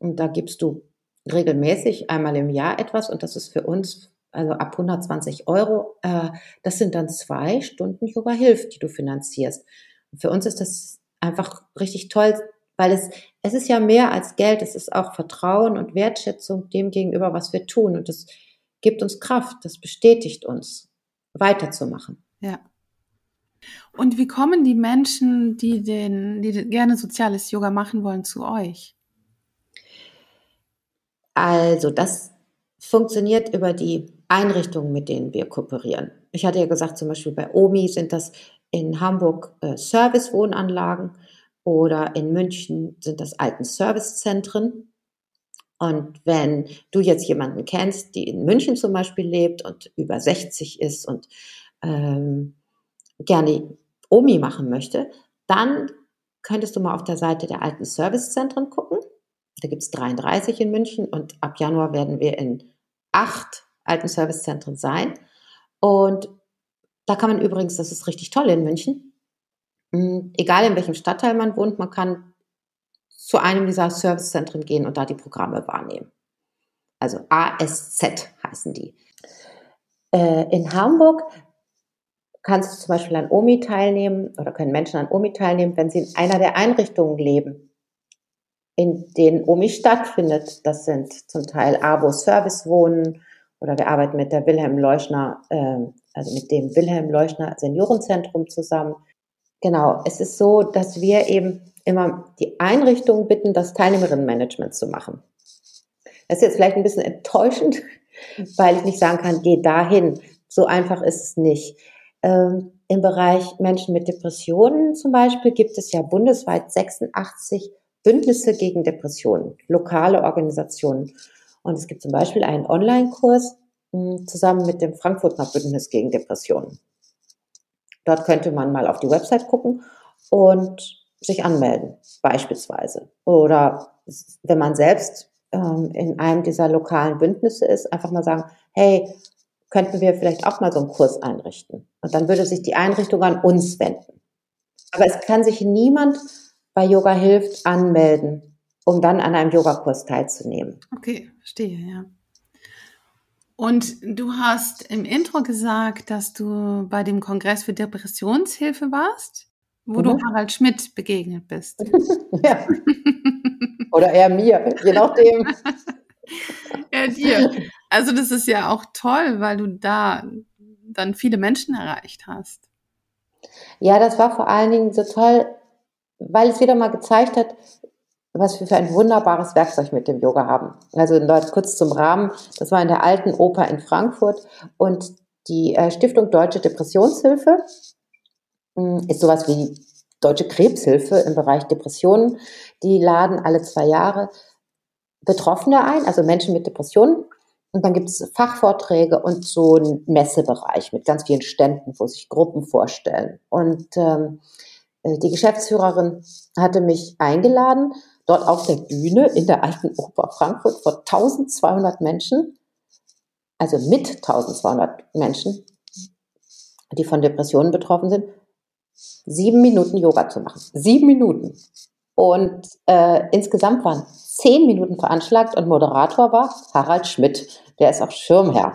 Und da gibst du regelmäßig einmal im Jahr etwas und das ist für uns also ab 120 Euro. Äh, das sind dann zwei Stunden Yoga Hilft, die du finanzierst. Und für uns ist das einfach richtig toll, weil es, es ist ja mehr als Geld, es ist auch Vertrauen und Wertschätzung dem gegenüber, was wir tun. Und das gibt uns Kraft, das bestätigt uns, weiterzumachen. Ja. Und wie kommen die Menschen, die den, die gerne soziales Yoga machen wollen, zu euch? Also, das funktioniert über die Einrichtungen, mit denen wir kooperieren. Ich hatte ja gesagt, zum Beispiel bei OMI sind das in Hamburg äh, Servicewohnanlagen oder in München sind das alten Servicezentren. Und wenn du jetzt jemanden kennst, die in München zum Beispiel lebt und über 60 ist und ähm, gerne OMI machen möchte, dann könntest du mal auf der Seite der alten Servicezentren gucken. Da gibt es 33 in München und ab Januar werden wir in acht alten Servicezentren sein. Und da kann man übrigens, das ist richtig toll in München, hm, egal in welchem Stadtteil man wohnt, man kann zu einem dieser Servicezentren gehen und da die Programme wahrnehmen. Also ASZ heißen die. Äh, in Hamburg kannst du zum Beispiel an OMI teilnehmen oder können Menschen an OMI teilnehmen, wenn sie in einer der Einrichtungen leben, in denen OMI stattfindet. Das sind zum Teil ABO Service Wohnen oder wir arbeiten mit der Wilhelm Leuschner, äh, also mit dem Wilhelm Leuschner Seniorenzentrum zusammen. Genau, es ist so, dass wir eben immer die Einrichtung bitten, das Teilnehmerinnenmanagement zu machen. Das ist jetzt vielleicht ein bisschen enttäuschend, (laughs) weil ich nicht sagen kann, geh dahin. So einfach ist es nicht. Ähm, Im Bereich Menschen mit Depressionen zum Beispiel gibt es ja bundesweit 86 Bündnisse gegen Depressionen, lokale Organisationen. Und es gibt zum Beispiel einen Online-Kurs hm, zusammen mit dem Frankfurter Bündnis gegen Depressionen. Dort könnte man mal auf die Website gucken und sich anmelden, beispielsweise. Oder wenn man selbst ähm, in einem dieser lokalen Bündnisse ist, einfach mal sagen, hey, könnten wir vielleicht auch mal so einen Kurs einrichten. Und dann würde sich die Einrichtung an uns wenden. Aber es kann sich niemand bei Yoga hilft anmelden, um dann an einem Yogakurs teilzunehmen. Okay, verstehe, ja. Und du hast im Intro gesagt, dass du bei dem Kongress für Depressionshilfe warst, wo mhm. du Harald Schmidt begegnet bist. (laughs) ja. Oder eher mir, je nachdem. ja, (laughs) dir. Also das ist ja auch toll, weil du da dann viele Menschen erreicht hast. Ja, das war vor allen Dingen so toll, weil es wieder mal gezeigt hat, was wir für ein wunderbares Werkzeug mit dem Yoga haben. Also kurz zum Rahmen, das war in der alten Oper in Frankfurt und die äh, Stiftung Deutsche Depressionshilfe hm, ist sowas wie Deutsche Krebshilfe im Bereich Depressionen. Die laden alle zwei Jahre Betroffene ein, also Menschen mit Depressionen. Und dann gibt es Fachvorträge und so einen Messebereich mit ganz vielen Ständen, wo sich Gruppen vorstellen. Und ähm, äh, die Geschäftsführerin hatte mich eingeladen, dort auf der Bühne in der alten Oper Frankfurt vor 1200 Menschen, also mit 1200 Menschen, die von Depressionen betroffen sind, sieben Minuten Yoga zu machen. Sieben Minuten. Und äh, insgesamt waren zehn Minuten veranschlagt und Moderator war Harald Schmidt. Der ist auch Schirmherr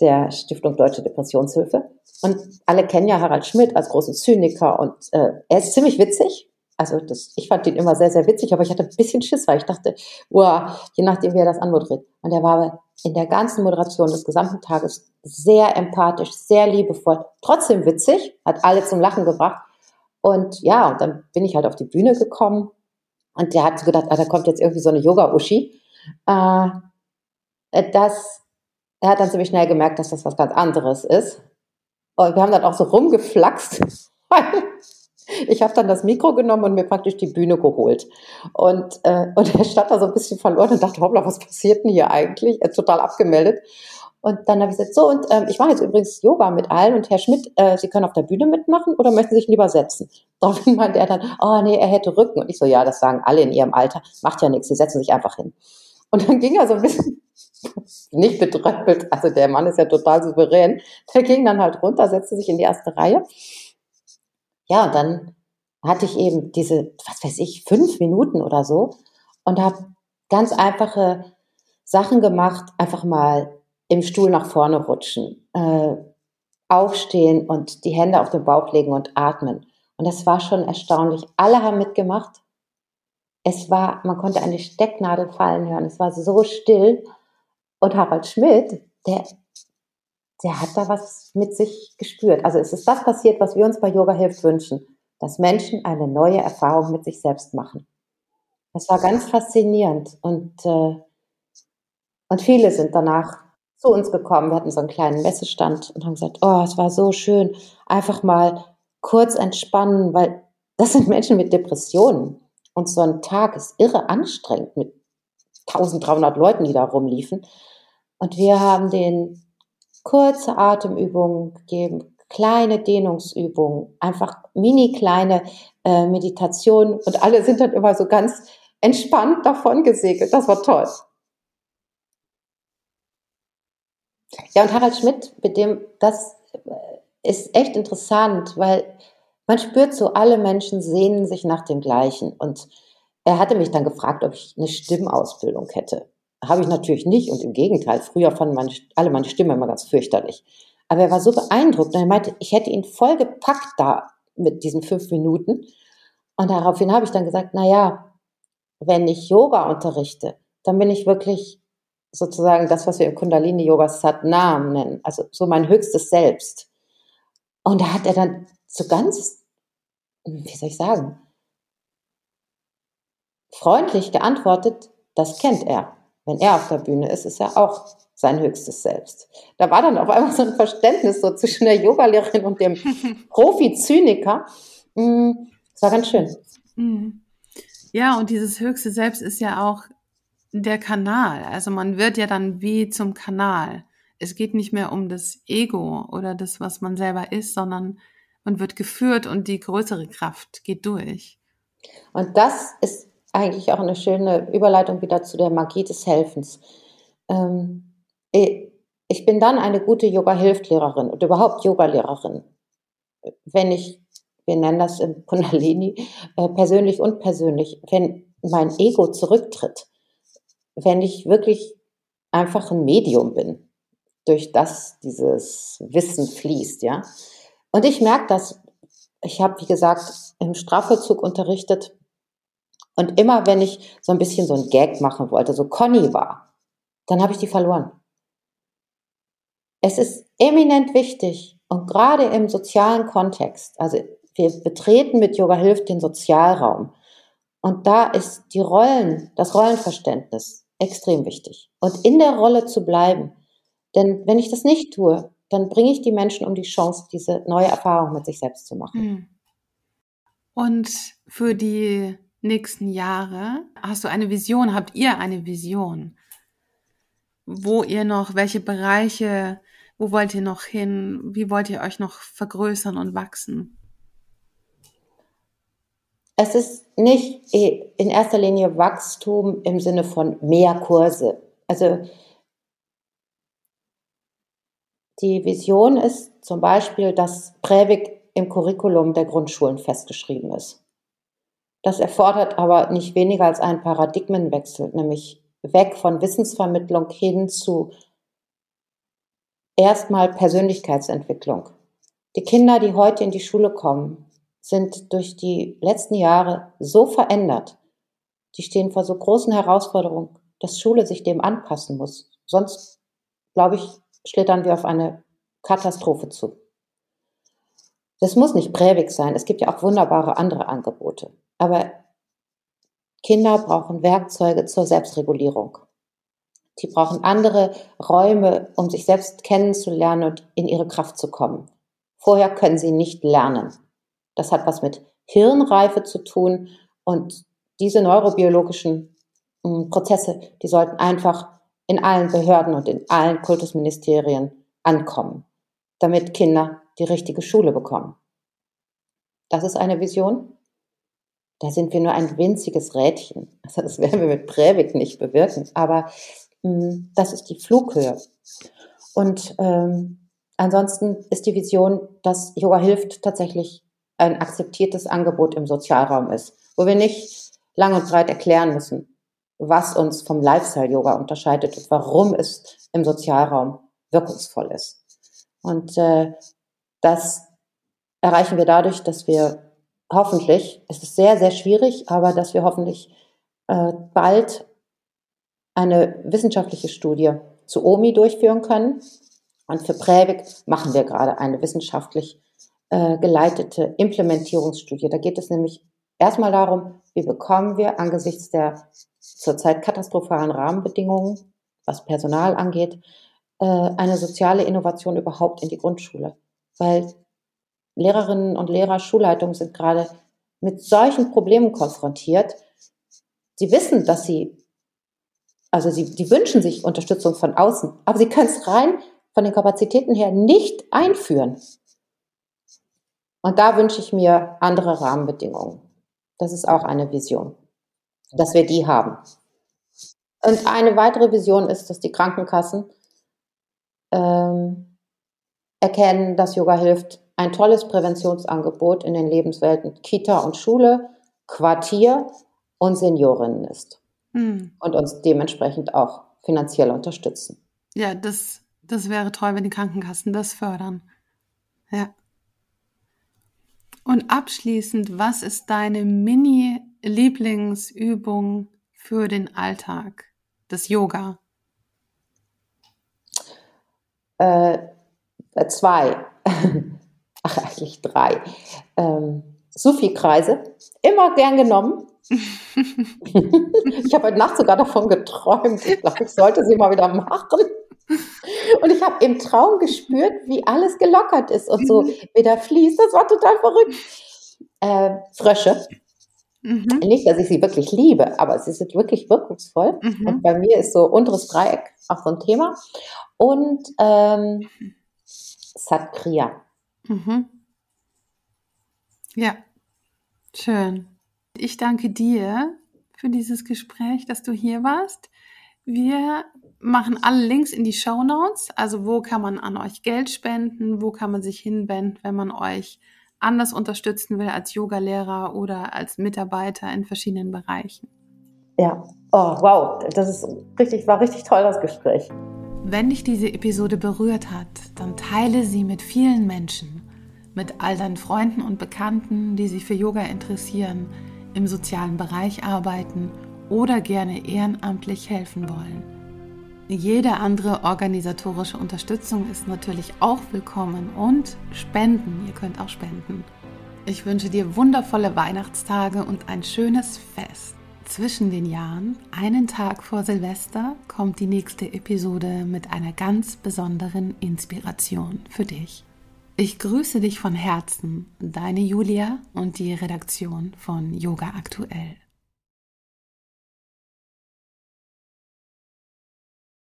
der Stiftung Deutsche Depressionshilfe. Und alle kennen ja Harald Schmidt als großen Zyniker und äh, er ist ziemlich witzig. Also das, ich fand ihn immer sehr, sehr witzig, aber ich hatte ein bisschen Schiss, weil ich dachte, wow, je nachdem, wie er das anmoderiert. Und er war in der ganzen Moderation des gesamten Tages sehr empathisch, sehr liebevoll, trotzdem witzig, hat alle zum Lachen gebracht. Und ja, und dann bin ich halt auf die Bühne gekommen und der hat so gedacht, ah, da kommt jetzt irgendwie so eine Yoga-Uschi. Äh, das, er hat dann ziemlich schnell gemerkt, dass das was ganz anderes ist. Und wir haben dann auch so rumgeflaxt. (laughs) ich habe dann das Mikro genommen und mir praktisch die Bühne geholt. Und, äh, und er stand da so ein bisschen verloren und dachte, hoppla, was passiert denn hier eigentlich? Er ist total abgemeldet. Und dann habe ich gesagt, so, und ähm, ich mache jetzt übrigens Yoga mit allen und Herr Schmidt, äh, Sie können auf der Bühne mitmachen oder möchten Sie sich lieber setzen? Daraufhin (laughs) meinte er dann, oh nee, er hätte Rücken. Und ich so, ja, das sagen alle in ihrem Alter, macht ja nichts, Sie setzen sich einfach hin. Und dann ging er so ein bisschen nicht betröppelt, also der Mann ist ja total souverän, der ging dann halt runter, setzte sich in die erste Reihe. Ja, und dann hatte ich eben diese, was weiß ich, fünf Minuten oder so und habe ganz einfache Sachen gemacht, einfach mal im Stuhl nach vorne rutschen, äh, aufstehen und die Hände auf den Bauch legen und atmen. Und das war schon erstaunlich. Alle haben mitgemacht. Es war, man konnte eine Stecknadel fallen hören. Es war so still. Und Harald Schmidt, der, der hat da was mit sich gespürt. Also es ist das passiert, was wir uns bei Yoga Hilft wünschen, dass Menschen eine neue Erfahrung mit sich selbst machen. Das war ganz faszinierend und, äh, und viele sind danach zu uns gekommen. Wir hatten so einen kleinen Messestand und haben gesagt, oh, es war so schön, einfach mal kurz entspannen, weil das sind Menschen mit Depressionen. Und so ein Tag ist irre anstrengend mit 1300 Leuten, die da rumliefen. Und wir haben denen kurze Atemübungen gegeben, kleine Dehnungsübungen, einfach mini kleine äh, Meditationen und alle sind dann immer so ganz entspannt davon gesegelt. Das war toll. Ja, und Harald Schmidt, mit dem, das ist echt interessant, weil man spürt so, alle Menschen sehnen sich nach dem Gleichen. Und er hatte mich dann gefragt, ob ich eine Stimmausbildung hätte. Habe ich natürlich nicht und im Gegenteil, früher fanden meine, alle meine Stimme immer ganz fürchterlich. Aber er war so beeindruckt und er meinte, ich hätte ihn voll gepackt da mit diesen fünf Minuten. Und daraufhin habe ich dann gesagt, na ja, wenn ich Yoga unterrichte, dann bin ich wirklich sozusagen das, was wir im Kundalini-Yoga Satnam nennen, also so mein höchstes Selbst. Und da hat er dann so ganz, wie soll ich sagen, freundlich geantwortet, das kennt er. Wenn er auf der Bühne ist, ist er auch sein höchstes Selbst. Da war dann auf einmal so ein Verständnis so zwischen der Yogalehrerin und dem (laughs) Profi-Zyniker. Mm, das war ganz schön. Mm. Ja, und dieses höchste Selbst ist ja auch der Kanal. Also man wird ja dann wie zum Kanal. Es geht nicht mehr um das Ego oder das, was man selber ist, sondern man wird geführt und die größere Kraft geht durch. Und das ist eigentlich auch eine schöne Überleitung wieder zu der Magie des Helfens. Ähm, ich bin dann eine gute Yoga-Hilflehrerin und überhaupt Yogalehrerin, wenn ich, wir nennen das im Kundalini, äh, persönlich und persönlich, wenn mein Ego zurücktritt wenn ich wirklich einfach ein Medium bin, durch das dieses Wissen fließt, ja. Und ich merke das, ich habe, wie gesagt, im Strafvollzug unterrichtet und immer wenn ich so ein bisschen so ein Gag machen wollte, so Conny war, dann habe ich die verloren. Es ist eminent wichtig und gerade im sozialen Kontext, also wir betreten mit Yoga Hilft den Sozialraum und da ist die Rollen, das Rollenverständnis extrem wichtig. Und in der Rolle zu bleiben. Denn wenn ich das nicht tue, dann bringe ich die Menschen um die Chance, diese neue Erfahrung mit sich selbst zu machen. Hm. Und für die nächsten Jahre? Hast du eine Vision? Habt ihr eine Vision? Wo ihr noch, welche Bereiche, wo wollt ihr noch hin? Wie wollt ihr euch noch vergrößern und wachsen? Es ist nicht in erster Linie Wachstum im Sinne von mehr Kurse. Also die Vision ist zum Beispiel, dass Prävik im Curriculum der Grundschulen festgeschrieben ist. Das erfordert aber nicht weniger als einen Paradigmenwechsel, nämlich weg von Wissensvermittlung hin zu erstmal Persönlichkeitsentwicklung. Die Kinder, die heute in die Schule kommen, sind durch die letzten Jahre so verändert. Die stehen vor so großen Herausforderungen, dass Schule sich dem anpassen muss. Sonst, glaube ich, schlittern wir auf eine Katastrophe zu. Das muss nicht prävig sein. Es gibt ja auch wunderbare andere Angebote. Aber Kinder brauchen Werkzeuge zur Selbstregulierung. Die brauchen andere Räume, um sich selbst kennenzulernen und in ihre Kraft zu kommen. Vorher können sie nicht lernen. Das hat was mit Hirnreife zu tun und diese neurobiologischen hm, Prozesse, die sollten einfach in allen Behörden und in allen Kultusministerien ankommen, damit Kinder die richtige Schule bekommen. Das ist eine Vision. Da sind wir nur ein winziges Rädchen. (laughs) Also das werden wir mit Prävik nicht bewirken, aber mh, hm, das ist die Flughöhe. Und ähm, ansonsten ist die Vision, dass Yoga hilft, tatsächlich ein akzeptiertes Angebot im Sozialraum ist, wo wir nicht lang und breit erklären müssen, was uns vom Lifestyle-Yoga unterscheidet und warum es im Sozialraum wirkungsvoll ist. Und äh, das erreichen wir dadurch, dass wir hoffentlich, es ist sehr, sehr schwierig, aber dass wir hoffentlich äh, bald eine wissenschaftliche Studie zu OMI durchführen können. Und für Prävik machen wir gerade eine wissenschaftlich äh, geleitete Implementierungsstudie. Da geht es nämlich erstmal darum, wie bekommen wir angesichts der zurzeit katastrophalen Rahmenbedingungen, was Personal angeht, äh, eine soziale Innovation überhaupt in die Grundschule. Weil Lehrerinnen und Lehrer, Schulleitungen sind gerade mit solchen Problemen konfrontiert. Sie wissen, dass sie, also sie, die wünschen sich Unterstützung von außen, aber sie können es rein von den Kapazitäten her nicht einführen. Und da wünsche ich mir andere Rahmenbedingungen. Das ist auch eine Vision, dass wir die haben. Und eine weitere Vision ist, dass die Krankenkassen ähm, erkennen, dass Yoga hilft, ein tolles Präventionsangebot in den Lebenswelten Kita und Schule, Quartier und Seniorinnen ist. Hm. Und uns dementsprechend auch finanziell unterstützen. Ja, das, das wäre toll, wenn die Krankenkassen das fördern. Ja. Und abschließend, was ist deine Mini-Lieblingsübung für den Alltag des Yoga? Äh, zwei. (laughs) Ach, (laughs) eigentlich drei. Ähm, Sufi-Kreise. Immer gern genommen. (laughs) ich habe heute Nacht sogar davon geträumt. Ich glaube, ich sollte sie mal wieder machen. Und ich habe im Traum gespürt, wie alles gelockert ist und so mhm. wieder fließt. Das war total verrückt. Äh, Frösche. Mhm. Nicht, dass ich sie wirklich liebe, aber sie sind wirklich wirkungsvoll. Mhm. Und bei mir ist so unteres Dreieck auch so ein Thema. Und ähm, Satkriya. Mhm. Ja, schön. Ich danke dir für dieses Gespräch, dass du hier warst. Wir machen alle Links in die Show Notes. Also wo kann man an euch Geld spenden? Wo kann man sich hinwenden, wenn man euch anders unterstützen will als Yogalehrer oder als Mitarbeiter in verschiedenen Bereichen? Ja, oh wow, das ist richtig, war richtig toll das Gespräch. Wenn dich diese Episode berührt hat, dann teile sie mit vielen Menschen, mit all deinen Freunden und Bekannten, die sich für Yoga interessieren, im sozialen Bereich arbeiten oder gerne ehrenamtlich helfen wollen. Jede andere organisatorische Unterstützung ist natürlich auch willkommen und Spenden, ihr könnt auch spenden. Ich wünsche dir wundervolle Weihnachtstage und ein schönes Fest. Zwischen den Jahren, einen Tag vor Silvester, kommt die nächste Episode mit einer ganz besonderen Inspiration für dich. Ich grüße dich von Herzen, deine Julia und die Redaktion von Yoga Aktuell.